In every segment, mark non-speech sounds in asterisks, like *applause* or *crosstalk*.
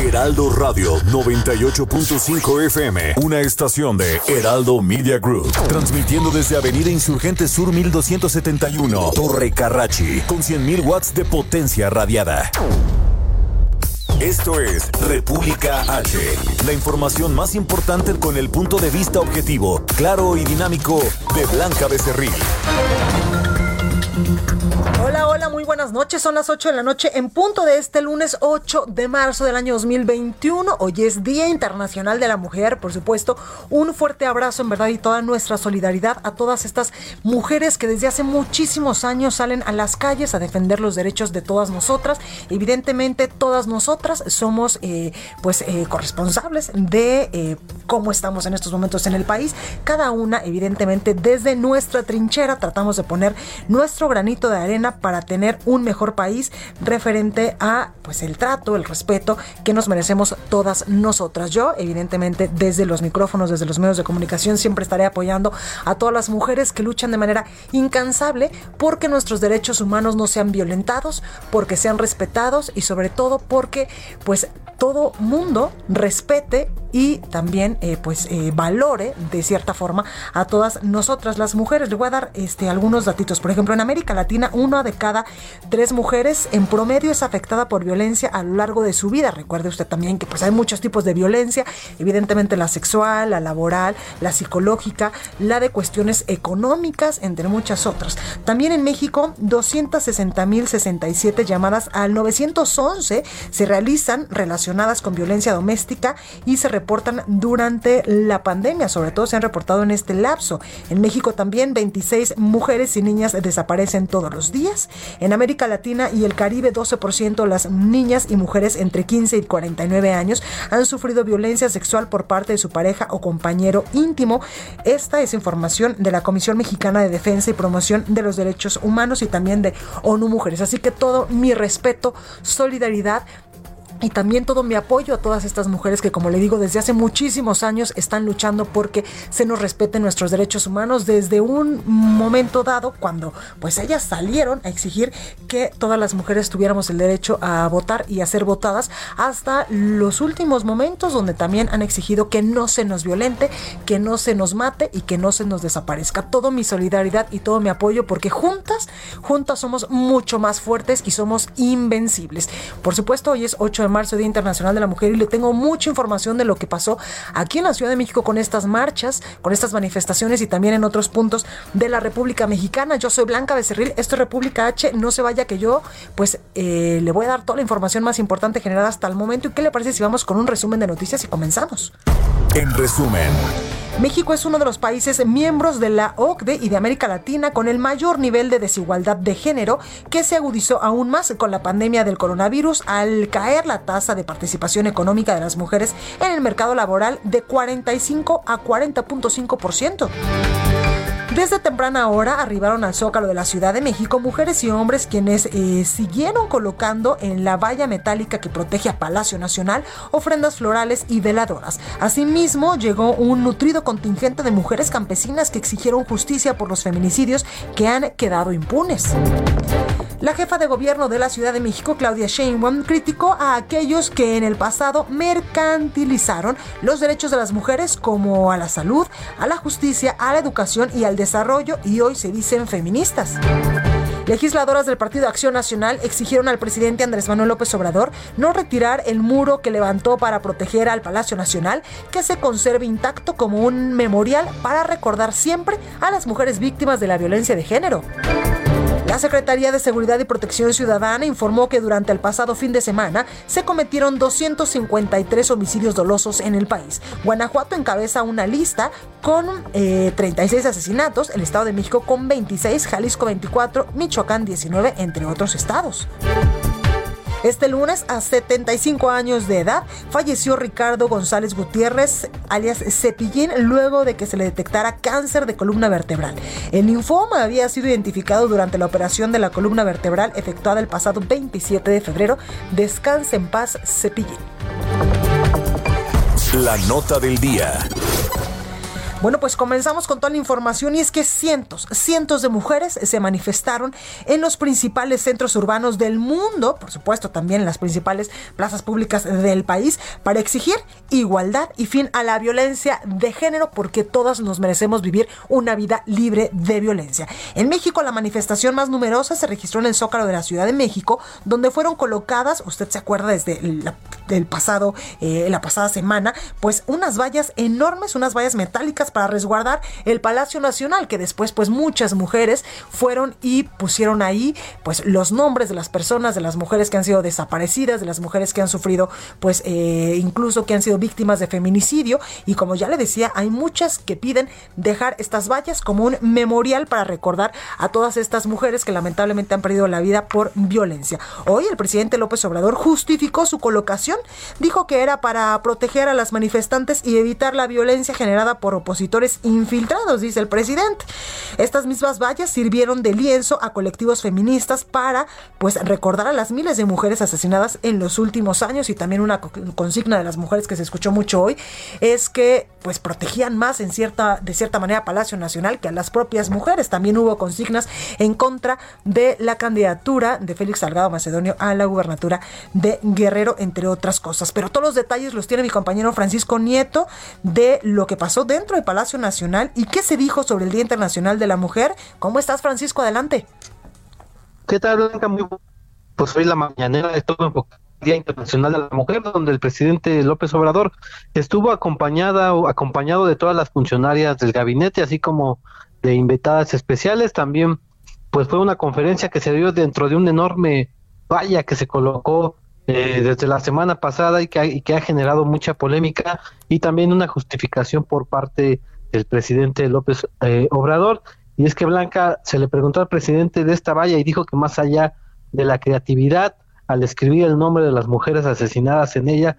Heraldo Radio 98.5 FM, una estación de Heraldo Media Group, transmitiendo desde Avenida Insurgente Sur 1271, Torre Carrachi, con 100.000 watts de potencia radiada. Esto es República H, la información más importante con el punto de vista objetivo, claro y dinámico de Blanca Becerril. Buenas noches. Son las 8 de la noche en punto de este lunes 8 de marzo del año 2021. Hoy es Día Internacional de la Mujer, por supuesto. Un fuerte abrazo en verdad y toda nuestra solidaridad a todas estas mujeres que desde hace muchísimos años salen a las calles a defender los derechos de todas nosotras. Evidentemente, todas nosotras somos eh, pues eh, corresponsables de eh, cómo estamos en estos momentos en el país. Cada una, evidentemente, desde nuestra trinchera tratamos de poner nuestro granito de arena para tener un mejor país referente a pues el trato, el respeto que nos merecemos todas nosotras. Yo, evidentemente, desde los micrófonos, desde los medios de comunicación, siempre estaré apoyando a todas las mujeres que luchan de manera incansable porque nuestros derechos humanos no sean violentados, porque sean respetados y sobre todo porque pues todo mundo respete y también eh, pues eh, valore de cierta forma a todas nosotras las mujeres. Le voy a dar este, algunos datitos. Por ejemplo, en América Latina, una de cada tres mujeres en promedio es afectada por violencia a lo largo de su vida. Recuerde usted también que pues hay muchos tipos de violencia, evidentemente la sexual, la laboral, la psicológica, la de cuestiones económicas, entre muchas otras. También en México, 260.067 llamadas al 911 se realizan relacionadas con violencia doméstica y se reportan durante la pandemia, sobre todo se han reportado en este lapso. En México también 26 mujeres y niñas desaparecen todos los días. América Latina y el Caribe 12% las niñas y mujeres entre 15 y 49 años han sufrido violencia sexual por parte de su pareja o compañero íntimo. Esta es información de la Comisión Mexicana de Defensa y Promoción de los Derechos Humanos y también de ONU Mujeres. Así que todo mi respeto, solidaridad y también todo mi apoyo a todas estas mujeres que, como le digo, desde hace muchísimos años están luchando porque se nos respeten nuestros derechos humanos desde un momento dado cuando pues ellas salieron a exigir que todas las mujeres tuviéramos el derecho a votar y a ser votadas hasta los últimos momentos donde también han exigido que no se nos violente, que no se nos mate y que no se nos desaparezca. Todo mi solidaridad y todo mi apoyo porque juntas, juntas somos mucho más fuertes y somos invencibles. Por supuesto, hoy es 8 de marzo, Día Internacional de la Mujer, y le tengo mucha información de lo que pasó aquí en la Ciudad de México con estas marchas, con estas manifestaciones y también en otros puntos de la República Mexicana. Yo soy Blanca Becerril, esto es República H, no se vaya que yo, pues eh, le voy a dar toda la información más importante generada hasta el momento. ¿Y qué le parece si vamos con un resumen de noticias y comenzamos? En resumen. México es uno de los países miembros de la OCDE y de América Latina con el mayor nivel de desigualdad de género que se agudizó aún más con la pandemia del coronavirus al caer la tasa de participación económica de las mujeres en el mercado laboral de 45 a 40.5%. Desde temprana hora arribaron al Zócalo de la Ciudad de México mujeres y hombres quienes eh, siguieron colocando en la valla metálica que protege a Palacio Nacional ofrendas florales y veladoras. Asimismo, llegó un nutrido contingente de mujeres campesinas que exigieron justicia por los feminicidios que han quedado impunes. La jefa de gobierno de la Ciudad de México, Claudia Sheinbaum, criticó a aquellos que en el pasado mercantilizaron los derechos de las mujeres como a la salud, a la justicia, a la educación y al desarrollo y hoy se dicen feministas. Legisladoras del Partido Acción Nacional exigieron al presidente Andrés Manuel López Obrador no retirar el muro que levantó para proteger al Palacio Nacional, que se conserve intacto como un memorial para recordar siempre a las mujeres víctimas de la violencia de género. La Secretaría de Seguridad y Protección Ciudadana informó que durante el pasado fin de semana se cometieron 253 homicidios dolosos en el país. Guanajuato encabeza una lista con 36 eh, asesinatos, el Estado de México con 26, Jalisco 24, Michoacán 19, entre otros estados. Este lunes, a 75 años de edad, falleció Ricardo González Gutiérrez, alias Cepillín, luego de que se le detectara cáncer de columna vertebral. El linfoma había sido identificado durante la operación de la columna vertebral efectuada el pasado 27 de febrero. Descanse en paz, Cepillín. La nota del día. Bueno, pues comenzamos con toda la información y es que cientos, cientos de mujeres se manifestaron en los principales centros urbanos del mundo, por supuesto también en las principales plazas públicas del país, para exigir igualdad y fin a la violencia de género porque todas nos merecemos vivir una vida libre de violencia. En México la manifestación más numerosa se registró en el Zócalo de la Ciudad de México, donde fueron colocadas, usted se acuerda desde el pasado, eh, la pasada semana, pues unas vallas enormes, unas vallas metálicas para resguardar el Palacio Nacional, que después pues muchas mujeres fueron y pusieron ahí pues los nombres de las personas, de las mujeres que han sido desaparecidas, de las mujeres que han sufrido pues eh, incluso que han sido víctimas de feminicidio y como ya le decía, hay muchas que piden dejar estas vallas como un memorial para recordar a todas estas mujeres que lamentablemente han perdido la vida por violencia. Hoy el presidente López Obrador justificó su colocación, dijo que era para proteger a las manifestantes y evitar la violencia generada por oposición infiltrados, dice el presidente. Estas mismas vallas sirvieron de lienzo a colectivos feministas para pues recordar a las miles de mujeres asesinadas en los últimos años y también una consigna de las mujeres que se escuchó mucho hoy es que pues protegían más en cierta de cierta manera Palacio Nacional que a las propias mujeres. También hubo consignas en contra de la candidatura de Félix Salgado Macedonio a la gubernatura de Guerrero entre otras cosas. Pero todos los detalles los tiene mi compañero Francisco Nieto de lo que pasó dentro de Palacio Nacional y qué se dijo sobre el Día Internacional de la Mujer. ¿Cómo estás, Francisco? Adelante. ¿Qué tal, Blanca? Muy pues hoy la mañanera de todo el Día Internacional de la Mujer, donde el presidente López Obrador estuvo acompañada o acompañado de todas las funcionarias del gabinete, así como de invitadas especiales. También, pues fue una conferencia que se dio dentro de un enorme valla que se colocó eh, desde la semana pasada y que, ha, generado mucha polémica y también una justificación por parte del presidente López eh, Obrador. Y es que Blanca se le preguntó al presidente de esta valla y dijo que más allá de la creatividad, al escribir el nombre de las mujeres asesinadas en ella,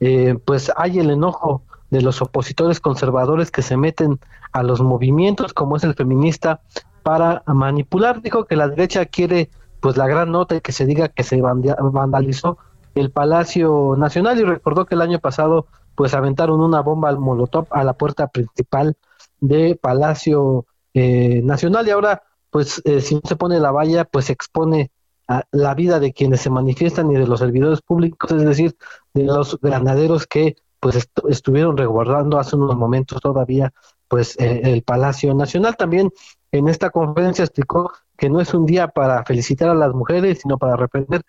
eh, pues hay el enojo de los opositores conservadores que se meten a los movimientos, como es el feminista, para manipular. Dijo que la derecha quiere pues la gran nota y que se diga que se vandalizó el Palacio Nacional y recordó que el año pasado pues aventaron una bomba al Molotov a la puerta principal de Palacio eh, Nacional y ahora pues eh, si no se pone la valla pues se expone a la vida de quienes se manifiestan y de los servidores públicos, es decir, de los granaderos que pues estuvieron resguardando hace unos momentos todavía pues eh, el Palacio Nacional. También en esta conferencia explicó que no es un día para felicitar a las mujeres, sino para reprender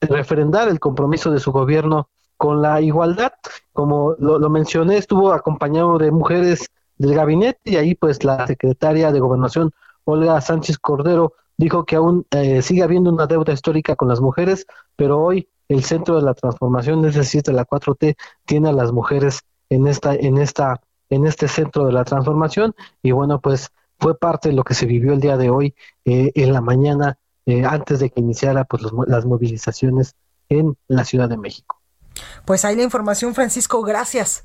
referendar el compromiso de su gobierno con la igualdad. Como lo, mencioné, estuvo acompañado de mujeres del gabinete y ahí pues la secretaria de gobernación, Olga Sánchez Cordero, dijo que aún eh, sigue habiendo una deuda histórica con las mujeres, pero hoy el centro de la transformación, es decir, de la 4T, tiene a las mujeres en esta, en esta, en este centro de la transformación, y bueno, pues fue parte de lo que se vivió el día de hoy eh, en la mañana eh, antes de que iniciara pues, las movilizaciones en la Ciudad de México. Pues ahí la información, Francisco, gracias.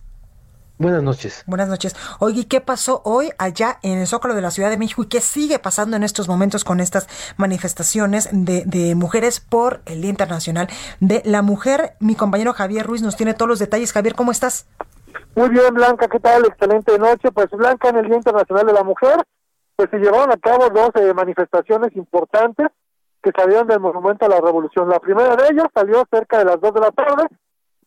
Buenas noches. Buenas noches. Oye, ¿qué pasó hoy allá en el Zócalo de la Ciudad de México y qué sigue pasando en estos momentos con estas manifestaciones de, de, mujeres por el Día Internacional de la Mujer? Mi compañero Javier Ruiz nos tiene todos los detalles. Javier, ¿cómo estás? Muy bien, Blanca, ¿qué tal? Excelente noche. Pues Blanca, en el Día Internacional de la Mujer, pues se llevaron a cabo dos eh, manifestaciones importantes que salieron del Monumento a la Revolución. La primera de ellas salió cerca de las 2 de la tarde,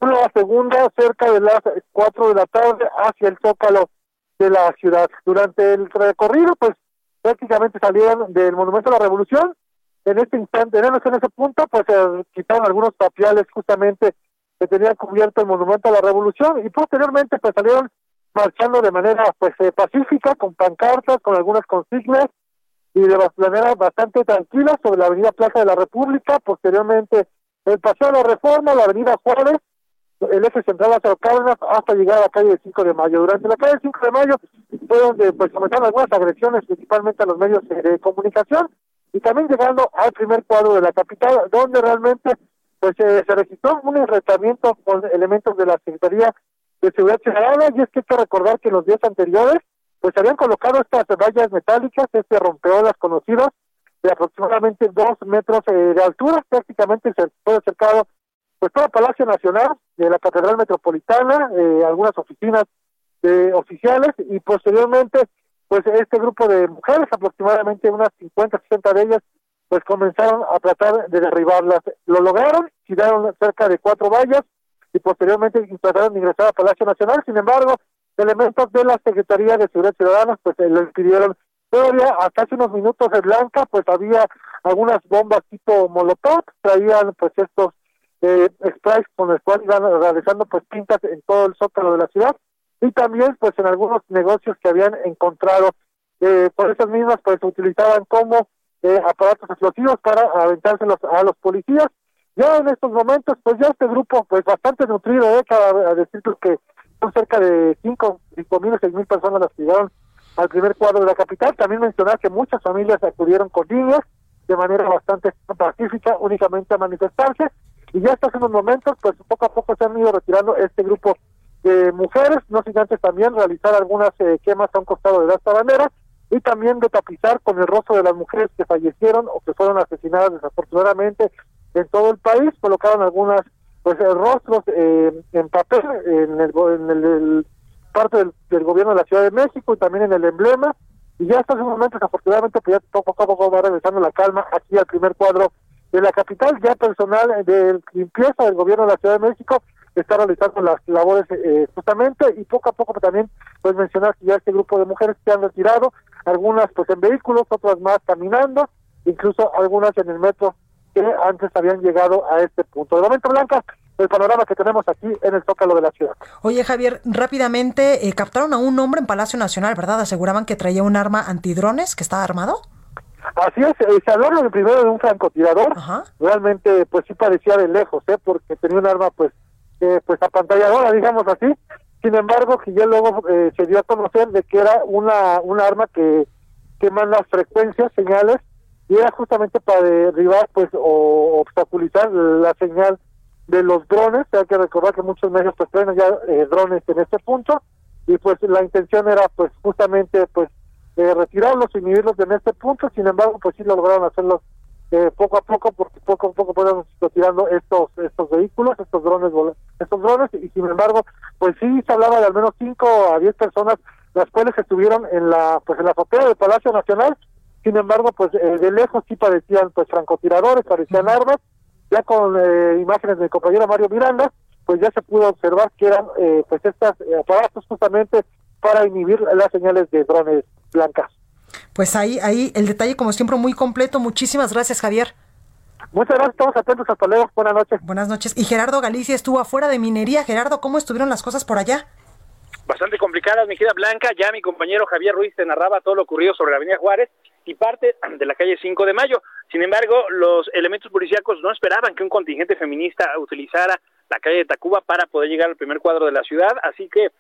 la segunda cerca de las 4 de la tarde hacia el Zócalo de la ciudad. Durante el recorrido, pues prácticamente salieron del Monumento a la Revolución. En este instante, en ese punto, pues se quitaron algunos tapiales justamente que tenían cubierto el Monumento a la Revolución y posteriormente pues salieron marchando de manera pues eh, pacífica, con pancartas, con algunas consignas, y de manera bastante tranquila sobre la avenida Plaza de la República, posteriormente el Paseo de la Reforma, la avenida Juárez, el eje central hasta Cárdenas, hasta llegar a la calle 5 de Mayo. Durante la calle 5 de Mayo fue donde pues comenzaron algunas agresiones, principalmente a los medios de comunicación, y también llegando al primer cuadro de la capital, donde realmente pues se registró un enfrentamiento con elementos de la Secretaría de Seguridad Ciudadana y es que hay que recordar que en los días anteriores pues habían colocado estas vallas metálicas, este rompeolas conocidas de aproximadamente dos metros eh, de altura, prácticamente se fue acercado pues todo el Palacio Nacional, de la Catedral Metropolitana, eh, algunas oficinas de oficiales y posteriormente pues este grupo de mujeres, aproximadamente unas 50, 60 de ellas, pues comenzaron a tratar de derribarlas. Lo lograron, tiraron cerca de cuatro vallas y posteriormente trataron de ingresar al Palacio Nacional. Sin embargo, elementos de la Secretaría de Seguridad Ciudadana pues lo impidieron. Todavía hasta hace unos minutos en Blanca pues había algunas bombas tipo Molotov, traían pues estos eh, sprays con los cuales iban realizando pues pintas en todo el zócalo de la ciudad y también pues en algunos negocios que habían encontrado eh, por esas mismas pues utilizaban como eh, aparatos explosivos para aventárselos a los policías ya en estos momentos pues ya este grupo pues bastante nutrido eh cada decir que cerca de cinco cinco mil seis mil personas las que llegaron al primer cuadro de la capital. También mencionar que muchas familias acudieron con niños de manera bastante pacífica únicamente a manifestarse. Y ya hasta hace unos momentos pues poco a poco se han ido retirando este grupo de mujeres, no sin antes también realizar algunas eh, quemas a un costado de esta bandera y también de tapizar con el rostro de las mujeres que fallecieron o que fueron asesinadas desafortunadamente en todo el país, colocaron algunas pues eh, rostros eh, en papel en el, en el, parte del, gobierno de la Ciudad de México y también en el emblema. Y ya hasta hace momentos afortunadamente pues ya poco a poco va regresando la calma aquí al primer cuadro de la capital, ya personal de limpieza del gobierno de la Ciudad de México está realizando las labores eh, justamente. Y poco a poco también pues mencionar que ya este grupo de mujeres se han retirado, algunas pues en vehículos, otras más caminando, incluso algunas en el metro que antes habían llegado a este punto. De momento, Blanca, el panorama que tenemos aquí en el Zócalo de la ciudad. Oye, Javier, rápidamente eh, captaron a un hombre en Palacio Nacional, ¿verdad? Aseguraban que traía un arma antidrones, que estaba armado. Así es, eh, se habló primero de un francotirador, realmente pues sí parecía de lejos, ¿eh? porque tenía un arma pues eh, pues apantalladora, digamos así. Sin embargo, que ya luego eh, se dio a conocer de que era una, una arma que, que manda frecuencias, señales, y era justamente para derribar pues o obstaculizar la señal de los drones. Hay que recordar que muchos medios pues traen ya eh, drones en este punto y pues la intención era pues justamente pues eh, retirarlos, inhibirlos en este punto. Sin embargo, pues sí lograron hacerlo eh, poco a poco, porque poco a poco podemos ir tirando estos estos vehículos, estos drones, estos drones, y sin embargo, pues sí se hablaba de al menos 5 a 10 personas, las cuales estuvieron en la pues en la azotea del Palacio Nacional, sin embargo, pues eh, de lejos sí parecían pues francotiradores, parecían armas, ya con eh, imágenes del compañero Mario Miranda, pues ya se pudo observar que eran pues estos aparatos justamente para inhibir las señales de drones blancas. Pues ahí, ahí el detalle como siempre muy completo. Muchísimas gracias, Javier. Muchas gracias, todos atentos, hasta luego, buenas noches. Buenas noches. Y Gerardo Galicia estuvo afuera de minería. Gerardo, ¿cómo estuvieron las cosas por allá? Bastante complicadas, mi querida Blanca. Ya mi compañero Javier Ruiz te narraba todo lo ocurrido sobre la Avenida Juárez y parte de la calle 5 de Mayo. Sin embargo, los elementos policíacos no esperaban que un contingente feminista utilizara la calle de Tacuba para poder llegar al primer cuadro de la ciudad, así que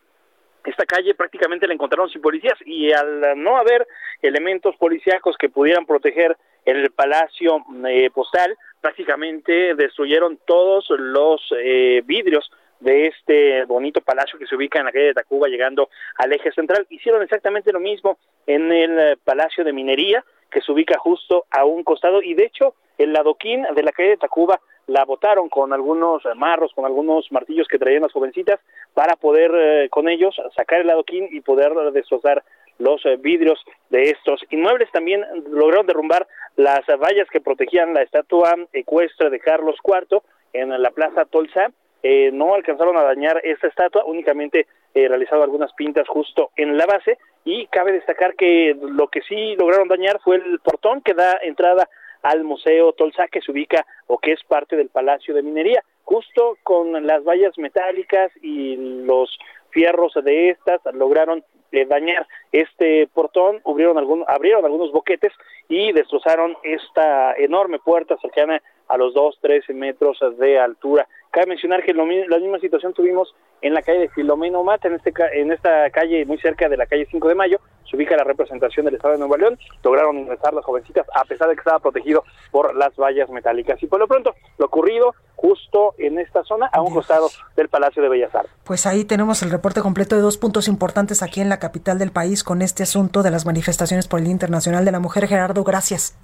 esta calle prácticamente la encontraron sin policías y al no haber elementos policíacos que pudieran proteger el palacio eh, postal, prácticamente destruyeron todos los eh, vidrios de este bonito palacio que se ubica en la calle de Tacuba llegando al eje central. Hicieron exactamente lo mismo en el eh, palacio de minería que se ubica justo a un costado y de hecho el ladoquín de la calle de Tacuba la botaron con algunos marros, con algunos martillos que traían las jovencitas para poder eh, con ellos sacar el adoquín y poder destrozar los eh, vidrios de estos inmuebles. También lograron derrumbar las vallas que protegían la estatua ecuestre de Carlos IV en la Plaza Tolsa. Eh, no alcanzaron a dañar esta estatua, únicamente eh, realizado algunas pintas justo en la base y cabe destacar que lo que sí lograron dañar fue el portón que da entrada al Museo Tolsa que se ubica o que es parte del Palacio de Minería, justo con las vallas metálicas y los fierros de estas lograron eh, dañar este portón, abrieron, algún, abrieron algunos boquetes y destrozaron esta enorme puerta cercana a los 2, 13 metros de altura. Cabe mencionar que lo, la misma situación tuvimos en la calle de Filomeno Mata, en, este, en esta calle muy cerca de la calle 5 de Mayo, se ubica la representación del Estado de Nueva León, lograron ingresar las jovencitas a pesar de que estaba protegido por las vallas metálicas. Y por lo pronto, lo ocurrido justo en esta zona, a un costado del Palacio de Bellas Artes. Pues ahí tenemos el reporte completo de dos puntos importantes aquí en la capital del país con este asunto de las manifestaciones por el Día Internacional de la Mujer. Gerardo, gracias.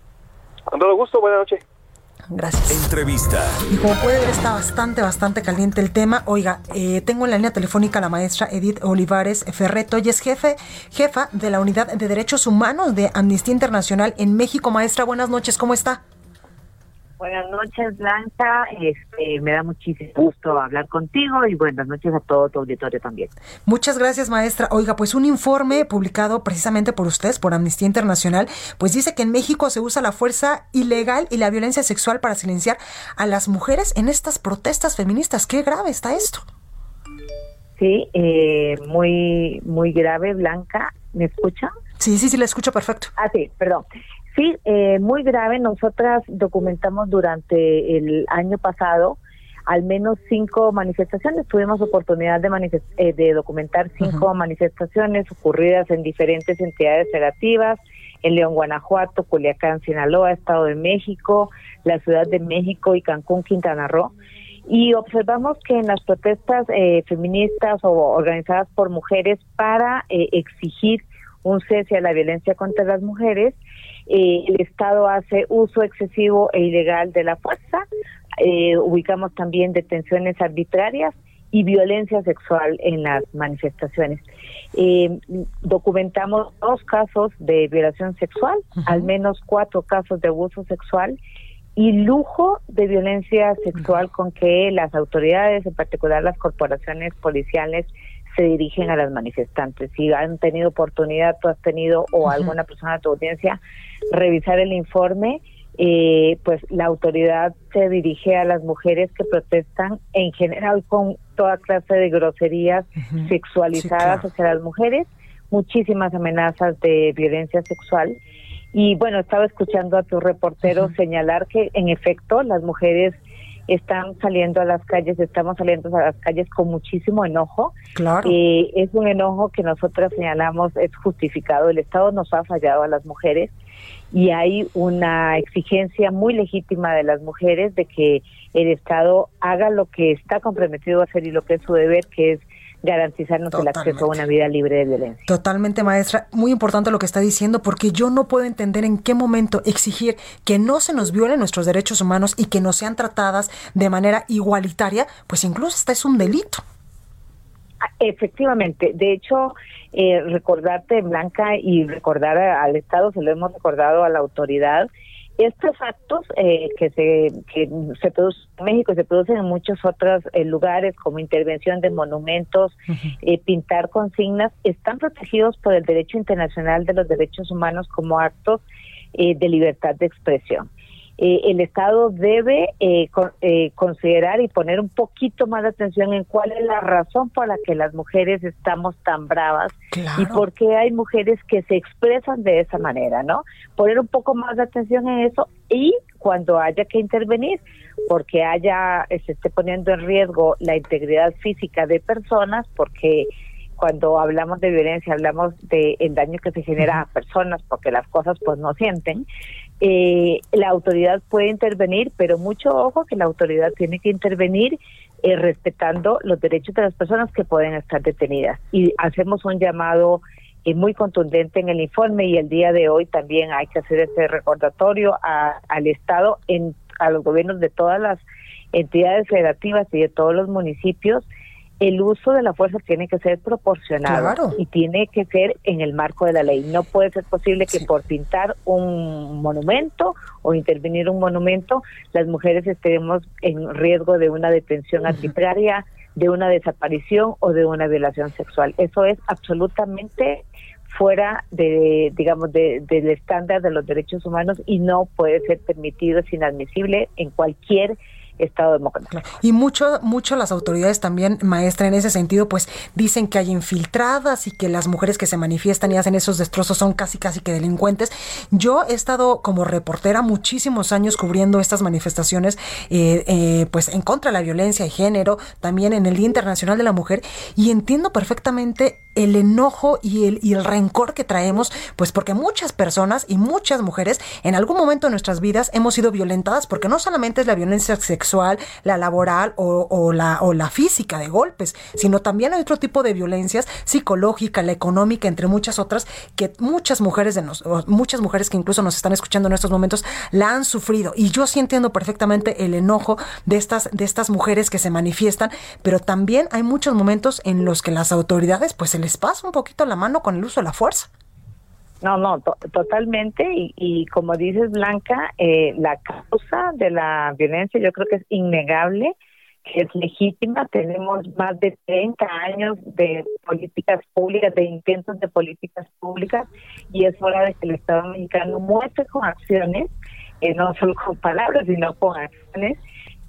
Con todo gusto, buenas noches. Gracias. Entrevista. Y como puede ver, está bastante, bastante caliente el tema. Oiga, eh, tengo en la línea telefónica a la maestra Edith Olivares Ferreto, y es jefe, jefa de la Unidad de Derechos Humanos de Amnistía Internacional en México. Maestra, buenas noches, ¿cómo está? Buenas noches, Blanca. Este, me da muchísimo gusto hablar contigo y buenas noches a todo tu auditorio también. Muchas gracias, maestra. Oiga, pues un informe publicado precisamente por ustedes, por Amnistía Internacional, pues dice que en México se usa la fuerza ilegal y la violencia sexual para silenciar a las mujeres en estas protestas feministas. Qué grave está esto. Sí, eh, muy, muy grave, Blanca. ¿Me escucha? Sí, sí, sí, la escucho perfecto. Ah, sí, perdón. Sí, eh, muy grave. Nosotras documentamos durante el año pasado al menos cinco manifestaciones. Tuvimos oportunidad de, eh, de documentar cinco manifestaciones ocurridas en diferentes entidades federativas, en León, Guanajuato, Culiacán, Sinaloa, Estado de México, la Ciudad de México y Cancún, Quintana Roo. Y observamos que en las protestas eh, feministas o organizadas por mujeres para exigir un cese a la violencia contra las mujeres, eh, el Estado hace uso excesivo e ilegal de la fuerza, eh, ubicamos también detenciones arbitrarias y violencia sexual en las manifestaciones. Eh, documentamos dos casos de violación sexual, al menos cuatro casos de abuso sexual y lujo de violencia sexual con que las autoridades, en particular las corporaciones policiales, se dirigen a las manifestantes. Si han tenido oportunidad, tú has tenido o alguna persona de tu audiencia revisar el informe, eh, pues la autoridad se dirige a las mujeres que protestan en general con toda clase de groserías sexualizadas hacia las mujeres, muchísimas amenazas de violencia sexual. Y bueno, estaba escuchando a tu reportero señalar que en efecto las mujeres están saliendo a las calles, estamos saliendo a las calles con muchísimo enojo. Claro. Eh, es un enojo que nosotras señalamos es justificado. El Estado nos ha fallado a las mujeres y hay una exigencia muy legítima de las mujeres de que el Estado haga lo que está comprometido a hacer y lo que es su deber, que es garantizarnos el acceso a una vida libre de violencia. Totalmente, maestra. Muy importante lo que está diciendo, porque yo no puedo entender en qué momento exigir que no se nos violen nuestros derechos humanos y que no sean tratadas de manera igualitaria, pues incluso hasta es un delito. Ah, efectivamente, de hecho, eh, recordarte, Blanca, y recordar al Estado, se lo hemos recordado a la autoridad, estos actos eh, que se que se producen en México y se producen en muchos otros eh, lugares como intervención de monumentos, eh, pintar consignas, están protegidos por el derecho internacional de los derechos humanos como actos de libertad de expresión. Eh, el Estado debe eh, eh, considerar y poner un poquito más de atención en cuál es la razón por la que las mujeres estamos tan bravas y por qué hay mujeres que se expresan de esa manera, ¿no? Poner un poco más de atención en eso y cuando haya que intervenir, porque haya, se esté poniendo en riesgo la integridad física de personas, porque cuando hablamos de violencia hablamos de el daño que se genera a personas porque las cosas pues no sienten eh, la autoridad puede intervenir pero mucho ojo que la autoridad tiene que intervenir eh, respetando los derechos de las personas que pueden estar detenidas. Y hacemos un llamado eh, muy contundente en el informe y el día de hoy también hay que hacer ese recordatorio al estado en a los gobiernos de todas las entidades federativas y de todos los municipios el uso de la fuerza tiene que ser proporcionado y tiene que ser en el marco de la ley. No puede ser posible que por pintar un monumento o intervenir un monumento, las mujeres estemos en riesgo de una detención arbitraria, de una desaparición o de una violación sexual. Eso es absolutamente fuera de, digamos, del estándar de los derechos humanos y no puede ser permitido, es inadmisible en cualquier Estado democrático. Y mucho, mucho las autoridades también, maestra, en ese sentido, pues dicen que hay infiltradas y que las mujeres que se manifiestan y hacen esos destrozos son casi, casi que delincuentes. Yo he estado como reportera muchísimos años cubriendo estas manifestaciones, eh, eh, pues en contra de la violencia de género, también en el Día Internacional de la Mujer, y entiendo perfectamente el enojo y el, y el rencor que traemos, pues porque muchas personas y muchas mujeres en algún momento de nuestras vidas hemos sido violentadas, porque no solamente es la violencia sexual, la laboral o, la, o la física de golpes, sino también hay otro tipo de violencias psicológica, la económica, entre muchas otras, que muchas mujeres de nos, muchas mujeres que incluso nos están escuchando en estos momentos la han sufrido. Y yo sí entiendo perfectamente el enojo de estas, de estas mujeres que se manifiestan, pero también hay muchos momentos en los que las autoridades pues se les pasa un poquito la mano con el uso de la fuerza. No, no, totalmente. Y, como dices, Blanca, eh, la causa de la violencia yo creo que es innegable, que es legítima. Tenemos más de 30 años de políticas públicas, de intentos de políticas públicas, y es hora de que el Estado mexicano muestre con acciones, eh, no solo con palabras, sino con acciones,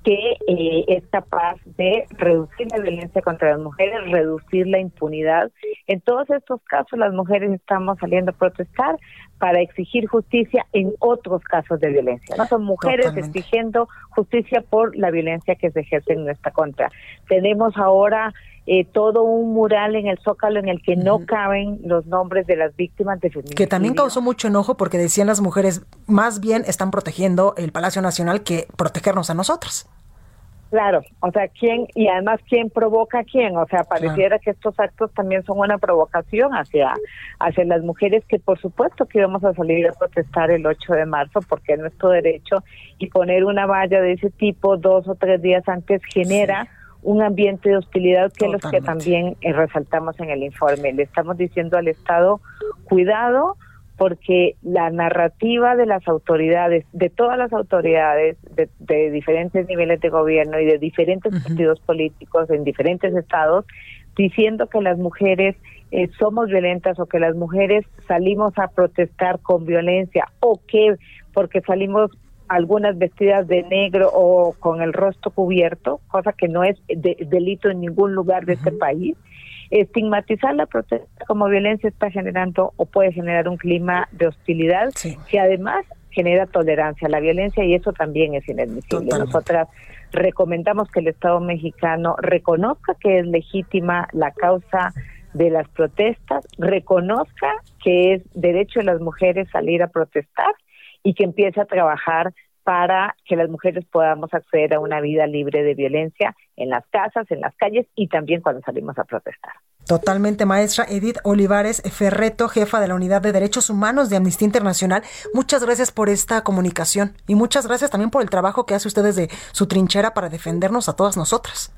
que eh, es capaz de reducir la violencia contra las mujeres, reducir la impunidad. En todos estos casos las mujeres estamos saliendo a protestar para exigir justicia en otros casos de violencia. No son mujeres exigiendo justicia por la violencia que se ejerce en nuestra contra. Tenemos ahora eh, todo un mural en el Zócalo en el que no caben los nombres de las víctimas de feminicidio. Que también causó mucho enojo porque decían las mujeres, más bien están protegiendo el Palacio Nacional que protegernos a nosotras. Claro, o sea, ¿quién, y además quién provoca a quién? O sea, pareciera que estos actos también son una provocación hacia, hacia las mujeres que por supuesto que íbamos a salir a protestar el 8 de marzo porque es nuestro derecho y poner una valla de ese tipo dos o tres días antes genera un ambiente de hostilidad que es lo que también eh, resaltamos en el informe. Le estamos diciendo al Estado, cuidado, porque la narrativa de las autoridades, de todas las autoridades de, diferentes niveles de gobierno y de diferentes partidos políticos en diferentes estados, diciendo que las mujeres eh, somos violentas o que las mujeres salimos a protestar con violencia o que porque salimos algunas vestidas de negro o con el rostro cubierto, cosa que no es delito en ningún lugar de este país estigmatizar la protesta como violencia está generando o puede generar un clima de hostilidad que además genera tolerancia a la violencia y eso también es inadmisible. Nosotras recomendamos que el Estado mexicano reconozca que es legítima la causa de las protestas, reconozca que es derecho de las mujeres salir a protestar y que empiece a trabajar para que las mujeres podamos acceder a una vida libre de violencia en las casas, en las calles y también cuando salimos a protestar. Totalmente, maestra Edith Olivares Ferreto, jefa de la Unidad de Derechos Humanos de Amnistía Internacional. Muchas gracias por esta comunicación y muchas gracias también por el trabajo que hace usted desde su trinchera para defendernos a todas nosotras.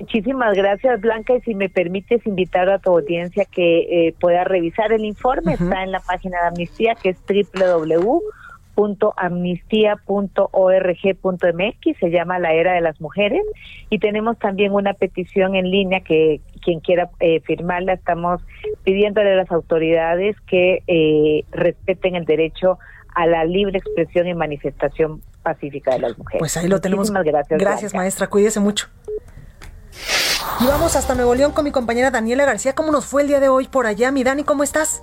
Muchísimas gracias, Blanca. Y si me permites invitar a tu audiencia que eh, pueda revisar el informe, está en la página de Amnistía, que es www amnistía.org.mx, se llama La Era de las Mujeres, y tenemos también una petición en línea que quien quiera eh, firmarla, estamos pidiéndole a las autoridades que eh, respeten el derecho a la libre expresión y manifestación pacífica de las mujeres. Pues ahí lo tenemos. Gracias, gracias maestra, cuídese mucho. Y vamos hasta Nuevo León con mi compañera Daniela García. ¿Cómo nos fue el día de hoy por allá? Mi Dani, ¿cómo estás?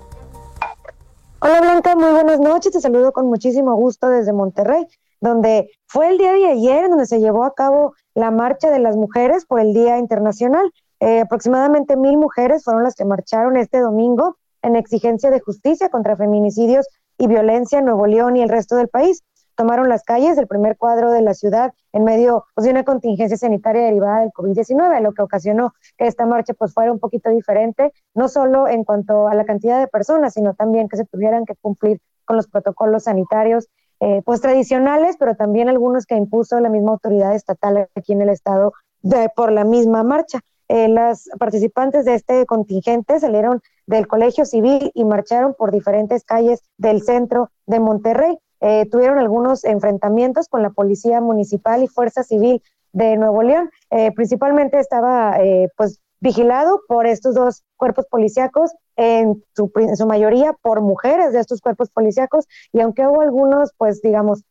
Hola Blanca, muy buenas noches. Te saludo con muchísimo gusto desde Monterrey, donde fue el día de ayer donde se llevó a cabo la marcha de las mujeres por el Día Internacional. Eh, aproximadamente mil mujeres fueron las que marcharon este domingo en exigencia de justicia contra feminicidios y violencia en Nuevo León y el resto del país tomaron las calles del primer cuadro de la ciudad en medio pues, de una contingencia sanitaria derivada del COVID-19, lo que ocasionó que esta marcha pues fuera un poquito diferente, no solo en cuanto a la cantidad de personas, sino también que se tuvieran que cumplir con los protocolos sanitarios eh, pues tradicionales, pero también algunos que impuso la misma autoridad estatal aquí en el estado de, por la misma marcha. Eh, las participantes de este contingente salieron del colegio civil y marcharon por diferentes calles del centro de Monterrey. Eh, tuvieron algunos enfrentamientos con la Policía Municipal y Fuerza Civil de Nuevo León. Eh, principalmente estaba eh, pues vigilado por estos dos cuerpos policíacos, en su, su, mayoría por mujeres de estos cuerpos policíacos, y aunque hubo algunos, pues digamos,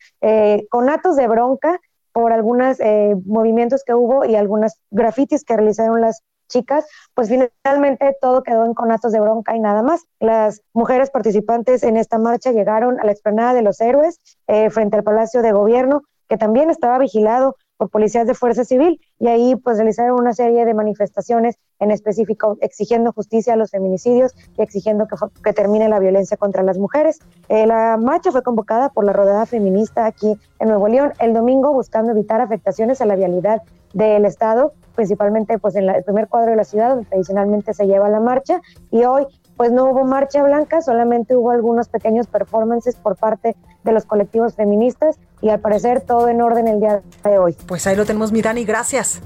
con actos de bronca, por algunos movimientos que hubo y algunas grafitis que realizaron las chicas, pues finalmente todo quedó en conatos de bronca y nada más. Las mujeres participantes en esta marcha llegaron a la explanada de los héroes eh, frente al Palacio de Gobierno, que también estaba vigilado por policías de fuerza civil y ahí pues realizaron una serie de manifestaciones en específico exigiendo justicia a los feminicidios y exigiendo que, que termine la violencia contra las mujeres. Eh, la marcha fue convocada por la rodada feminista aquí en Nuevo León el domingo buscando evitar afectaciones a la vialidad del Estado, principalmente pues en el primer cuadro de la ciudad donde tradicionalmente se lleva la marcha y hoy pues no hubo marcha blanca, solamente hubo algunos pequeños performances por parte de los colectivos feministas y al parecer todo en orden el día de hoy. Pues ahí lo tenemos, Mirani, gracias.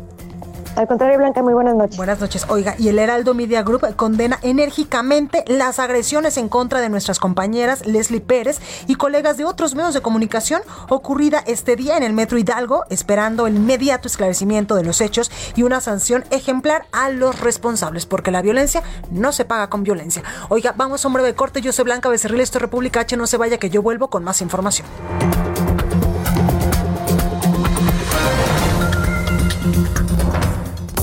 Al contrario, Blanca, muy buenas noches. Buenas noches. Oiga, y el Heraldo Media Group condena enérgicamente las agresiones en contra de nuestras compañeras Leslie Pérez y colegas de otros medios de comunicación ocurrida este día en el Metro Hidalgo, esperando el inmediato esclarecimiento de los hechos y una sanción ejemplar a los responsables, porque la violencia no se paga con violencia. Oiga, vamos a un breve corte. Yo soy Blanca Becerril, esto es República H. No se vaya que yo vuelvo con más información.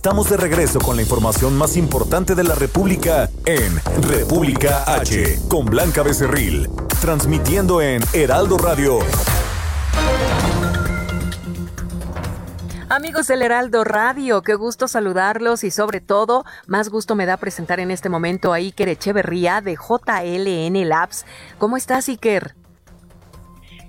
Estamos de regreso con la información más importante de la República en República H con Blanca Becerril, transmitiendo en Heraldo Radio. Amigos del Heraldo Radio, qué gusto saludarlos y sobre todo, más gusto me da presentar en este momento a Iker Echeverría de JLN Labs. ¿Cómo estás, Iker?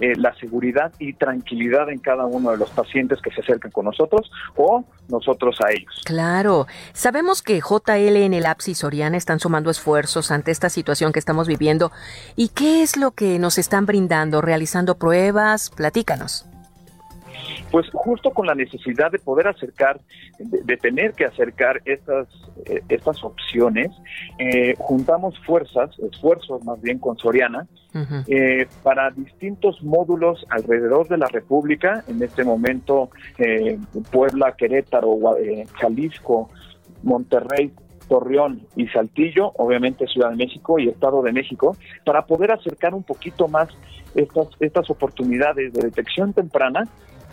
eh, la seguridad y tranquilidad en cada uno de los pacientes que se acercan con nosotros o nosotros a ellos. Claro, sabemos que JLN, el y Soriana están sumando esfuerzos ante esta situación que estamos viviendo. ¿Y qué es lo que nos están brindando? ¿Realizando pruebas? Platícanos pues justo con la necesidad de poder acercar, de, tener que acercar estas, eh, estas opciones, eh, juntamos fuerzas, esfuerzos más bien con Soriana, eh, para distintos módulos alrededor de la República, en este momento Puebla, Querétaro, Jalisco, Monterrey, Torreón y Saltillo, obviamente Ciudad de México y Estado de México, para poder acercar un poquito más estas, estas oportunidades de detección temprana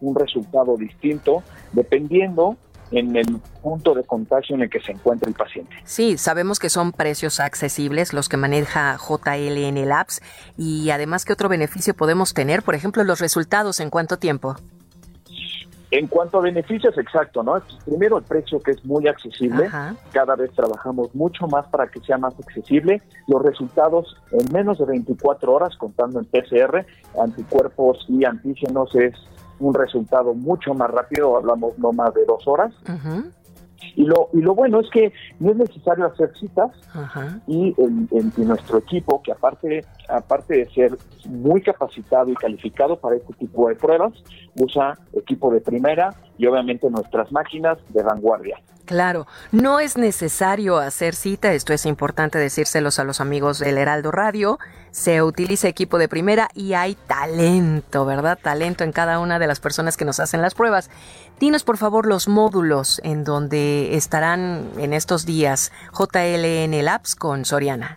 un resultado distinto dependiendo en el punto de contagio en el que se encuentra el paciente. Sí, sabemos que son precios accesibles los que maneja JLN Labs y además qué otro beneficio podemos tener, por ejemplo, los resultados en cuánto tiempo. En cuanto a beneficios, exacto, ¿no? Primero el precio que es muy accesible, cada vez trabajamos mucho más para que sea más accesible. Los resultados en menos de 24 horas, contando en PCR, anticuerpos y antígenos, es un resultado mucho más rápido, hablamos no más de dos horas. Y lo, y lo bueno es que no es necesario hacer citas. Y en, nuestro equipo, que aparte, aparte de ser muy capacitado y calificado para este tipo de pruebas, usa equipo de primera y obviamente nuestras máquinas de vanguardia. Claro, no es necesario hacer cita, esto es importante decírselos a los amigos del Heraldo Radio. Se utiliza equipo de primera y hay talento, ¿verdad? Talento en cada una de las personas que nos hacen las pruebas. Dinos por favor los módulos en donde estarán en estos días JLN Labs con Soriana.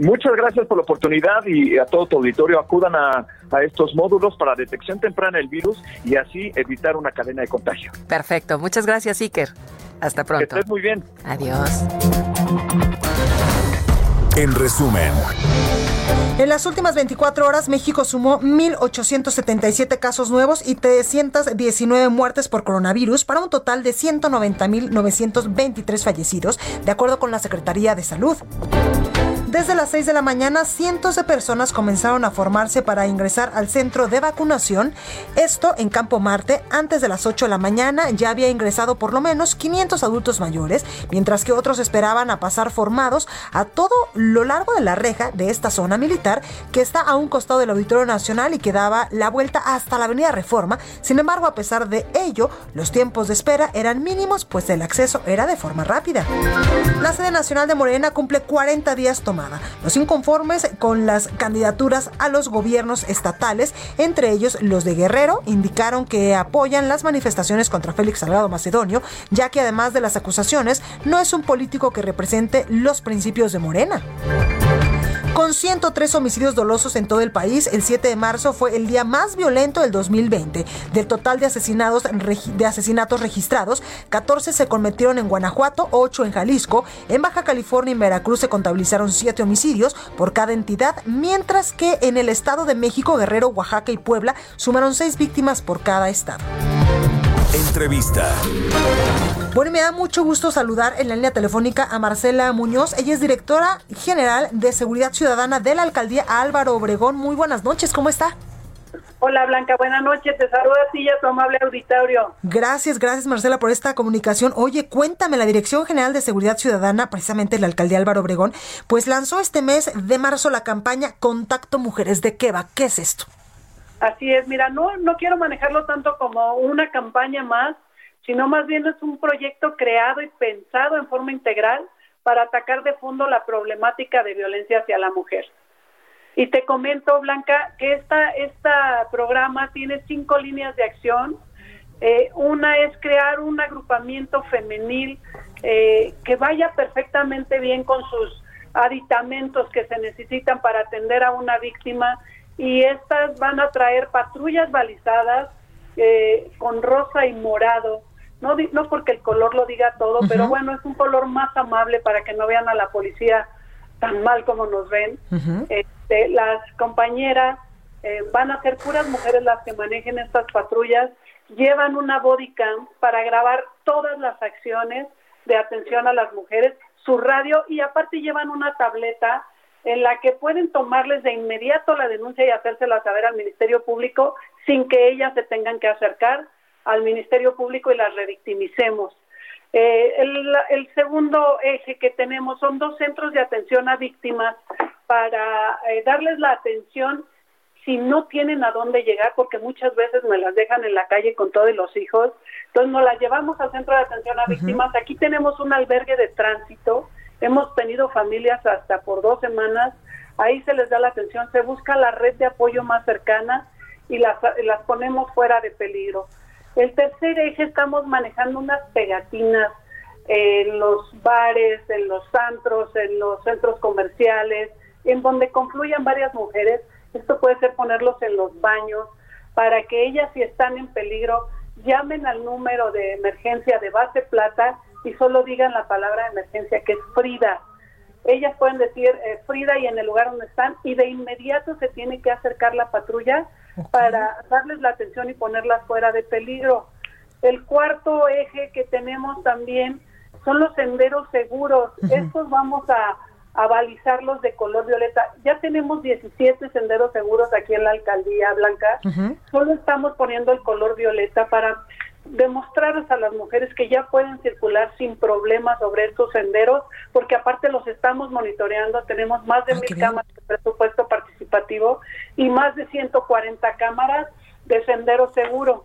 Muchas gracias por la oportunidad y a todo tu auditorio acudan a, estos módulos para detección temprana del virus y así evitar una cadena de contagio. Perfecto, muchas gracias Iker. Hasta pronto. Que estés muy bien. Adiós. En resumen. En las últimas 24 horas, México sumó 1.877 casos nuevos y 319 muertes por coronavirus para un total de 190.923 fallecidos, de acuerdo con la Secretaría de Salud. Desde las 6 de la mañana, cientos de personas comenzaron a formarse para ingresar al centro de vacunación. Esto en Campo Marte, antes de las 8 de la mañana, ya había ingresado por lo menos 500 adultos mayores, mientras que otros esperaban a pasar formados a todo lo largo de la reja de esta zona militar que está a un costado del Auditorio Nacional y que daba la vuelta hasta la Avenida Reforma. Sin embargo, a pesar de ello, los tiempos de espera eran mínimos, pues el acceso era de forma rápida. La sede nacional de Morena cumple 40 días tomando los inconformes con las candidaturas a los gobiernos estatales, entre ellos los de Guerrero, indicaron que apoyan las manifestaciones contra Félix Salgado Macedonio, ya que además de las acusaciones, no es un político que represente los principios de Morena. Con 103 homicidios dolosos en todo el país, el 7 de marzo fue el día más violento del 2020. Del total de, asesinados, de asesinatos registrados, 14 se cometieron en Guanajuato, 8 en Jalisco. En Baja California y Veracruz se contabilizaron 7 homicidios por cada entidad, mientras que en el Estado de México, Guerrero, Oaxaca y Puebla sumaron 6 víctimas por cada estado. Entrevista. Bueno, me da mucho gusto saludar en la línea telefónica a Marcela Muñoz. Ella es directora general de Seguridad Ciudadana de la Alcaldía Álvaro Obregón. Muy buenas noches, ¿cómo está? Hola Blanca, buenas noches. Te saludo a ti y a tu amable auditorio. Gracias, gracias Marcela por esta comunicación. Oye, cuéntame, la Dirección General de Seguridad Ciudadana, precisamente la Alcaldía Álvaro Obregón, pues lanzó este mes de marzo la campaña Contacto Mujeres de Queba. ¿Qué es esto? Así es, mira, no, no quiero manejarlo tanto como una campaña más, sino más bien es un proyecto creado y pensado en forma integral para atacar de fondo la problemática de violencia hacia la mujer. Y te comento, Blanca, que esta, esta programa tiene cinco líneas de acción. Eh, una es crear un agrupamiento femenil eh, que vaya perfectamente bien con sus aditamentos que se necesitan para atender a una víctima y estas van a traer patrullas balizadas eh, con rosa y morado. No, no porque el color lo diga todo, pero bueno, es un color más amable para que no vean a la policía tan mal como nos ven. este, las compañeras eh, van a ser puras mujeres las que manejen estas patrullas, llevan una body cam para grabar todas las acciones de atención a las mujeres, su radio y aparte llevan una tableta en la que pueden tomarles de inmediato la denuncia y hacérsela saber al Ministerio Público sin que ellas se tengan que acercar al Ministerio Público y las revictimicemos. Eh, el, segundo eje que tenemos son dos centros de atención a víctimas para eh, darles la atención si no tienen a dónde llegar, porque muchas veces me las dejan en la calle con todos los hijos, entonces nos las llevamos al centro de atención a víctimas. Aquí tenemos un albergue de tránsito, hemos tenido familias hasta por dos semanas, ahí se les da la atención, se busca la red de apoyo más cercana y las, las ponemos fuera de peligro. El tercer eje estamos manejando unas pegatinas en los bares, en los antros, en los centros comerciales, en donde confluyan varias mujeres esto puede ser ponerlos en los baños para que ellas si están en peligro llamen al número de emergencia de base plata y solo digan la palabra de emergencia que es Frida. Ellas pueden decir eh, Frida y en el lugar donde están y de inmediato se tiene que acercar la patrulla para darles la atención y ponerlas fuera de peligro. El cuarto eje que tenemos también son los senderos seguros. Estos vamos a a balizarlos de color violeta. Ya tenemos 17 senderos seguros aquí en la alcaldía Blanca. Solo estamos poniendo el color violeta para demostrarles a las mujeres que ya pueden circular sin problemas sobre estos senderos, porque aparte los estamos monitoreando, tenemos más de ah, mil cámaras de presupuesto participativo y más de 140 cámaras de sendero seguro.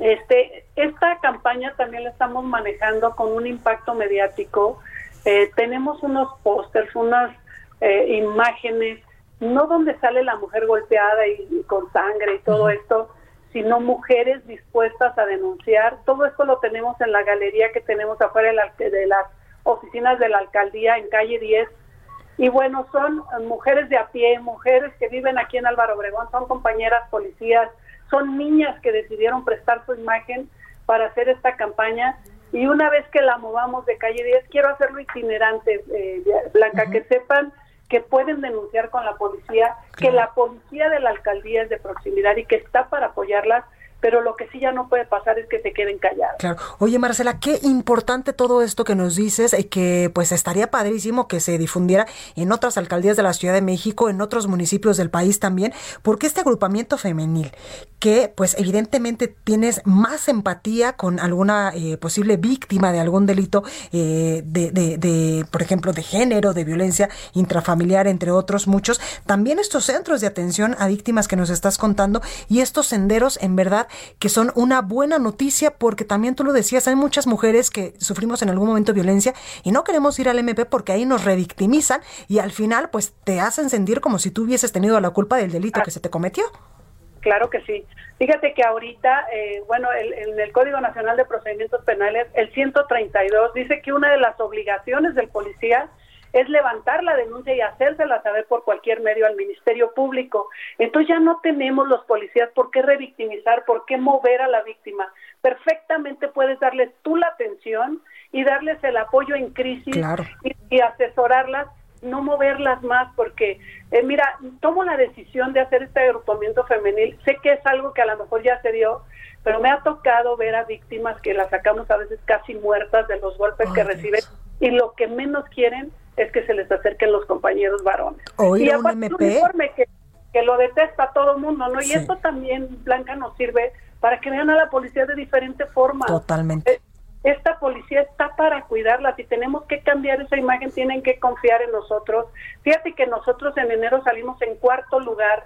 Este, esta campaña también la estamos manejando con un impacto mediático. Eh, tenemos unos pósters, unas eh, imágenes, no donde sale la mujer golpeada y, con sangre y todo esto, sino mujeres dispuestas a denunciar. Todo esto lo tenemos en la galería que tenemos afuera de, de las oficinas de la alcaldía en calle 10. Y bueno, son mujeres de a pie, mujeres que viven aquí en Álvaro Obregón, son compañeras policías, son niñas que decidieron prestar su imagen para hacer esta campaña y una vez que la movamos de calle 10, quiero hacerlo itinerante, eh, Blanca, que sepan que pueden denunciar con la policía, que la policía de la alcaldía es de proximidad y que está para apoyarlas pero lo que sí ya no puede pasar es que se queden callados. Claro. Oye, Marcela, qué importante todo esto que nos dices y que pues estaría padrísimo que se difundiera en otras alcaldías de la Ciudad de México, en otros municipios del país también, porque este agrupamiento femenil que pues evidentemente tienes más empatía con alguna eh, posible víctima de algún delito eh, de, de, de, por ejemplo, de género, de violencia intrafamiliar, entre otros muchos, también estos centros de atención a víctimas que nos estás contando y estos senderos en verdad que son una buena noticia porque también tú lo decías, hay muchas mujeres que sufrimos en algún momento violencia y no queremos ir al MP porque ahí nos revictimizan y al final pues te hacen sentir como si tú hubieses tenido la culpa del delito que se te cometió. Claro que sí. Fíjate que ahorita, eh, bueno, en el Código Nacional de Procedimientos Penales, el 132 dice que una de las obligaciones del policía es levantar la denuncia y hacérsela saber por cualquier medio al Ministerio Público. Entonces ya no tenemos los policías por qué revictimizar, por qué mover a la víctima. Perfectamente puedes darles tú la atención y darles el apoyo en crisis y, asesorarlas no moverlas más porque, eh, mira, tomo la decisión de hacer este agrupamiento femenil. Sé que es algo que a lo mejor ya se dio, pero me ha tocado ver a víctimas que las sacamos a veces casi muertas de los golpes que reciben y lo que menos quieren es que se les acerquen los compañeros varones. y un MP? que, que lo detesta todo el mundo, ¿no? Y esto también, Blanca, nos sirve para que vean a la policía de diferente forma. Totalmente. Eh, esta policía está para cuidarlas y tenemos que cambiar esa imagen, tienen que confiar en nosotros. Fíjate que nosotros en enero salimos en cuarto lugar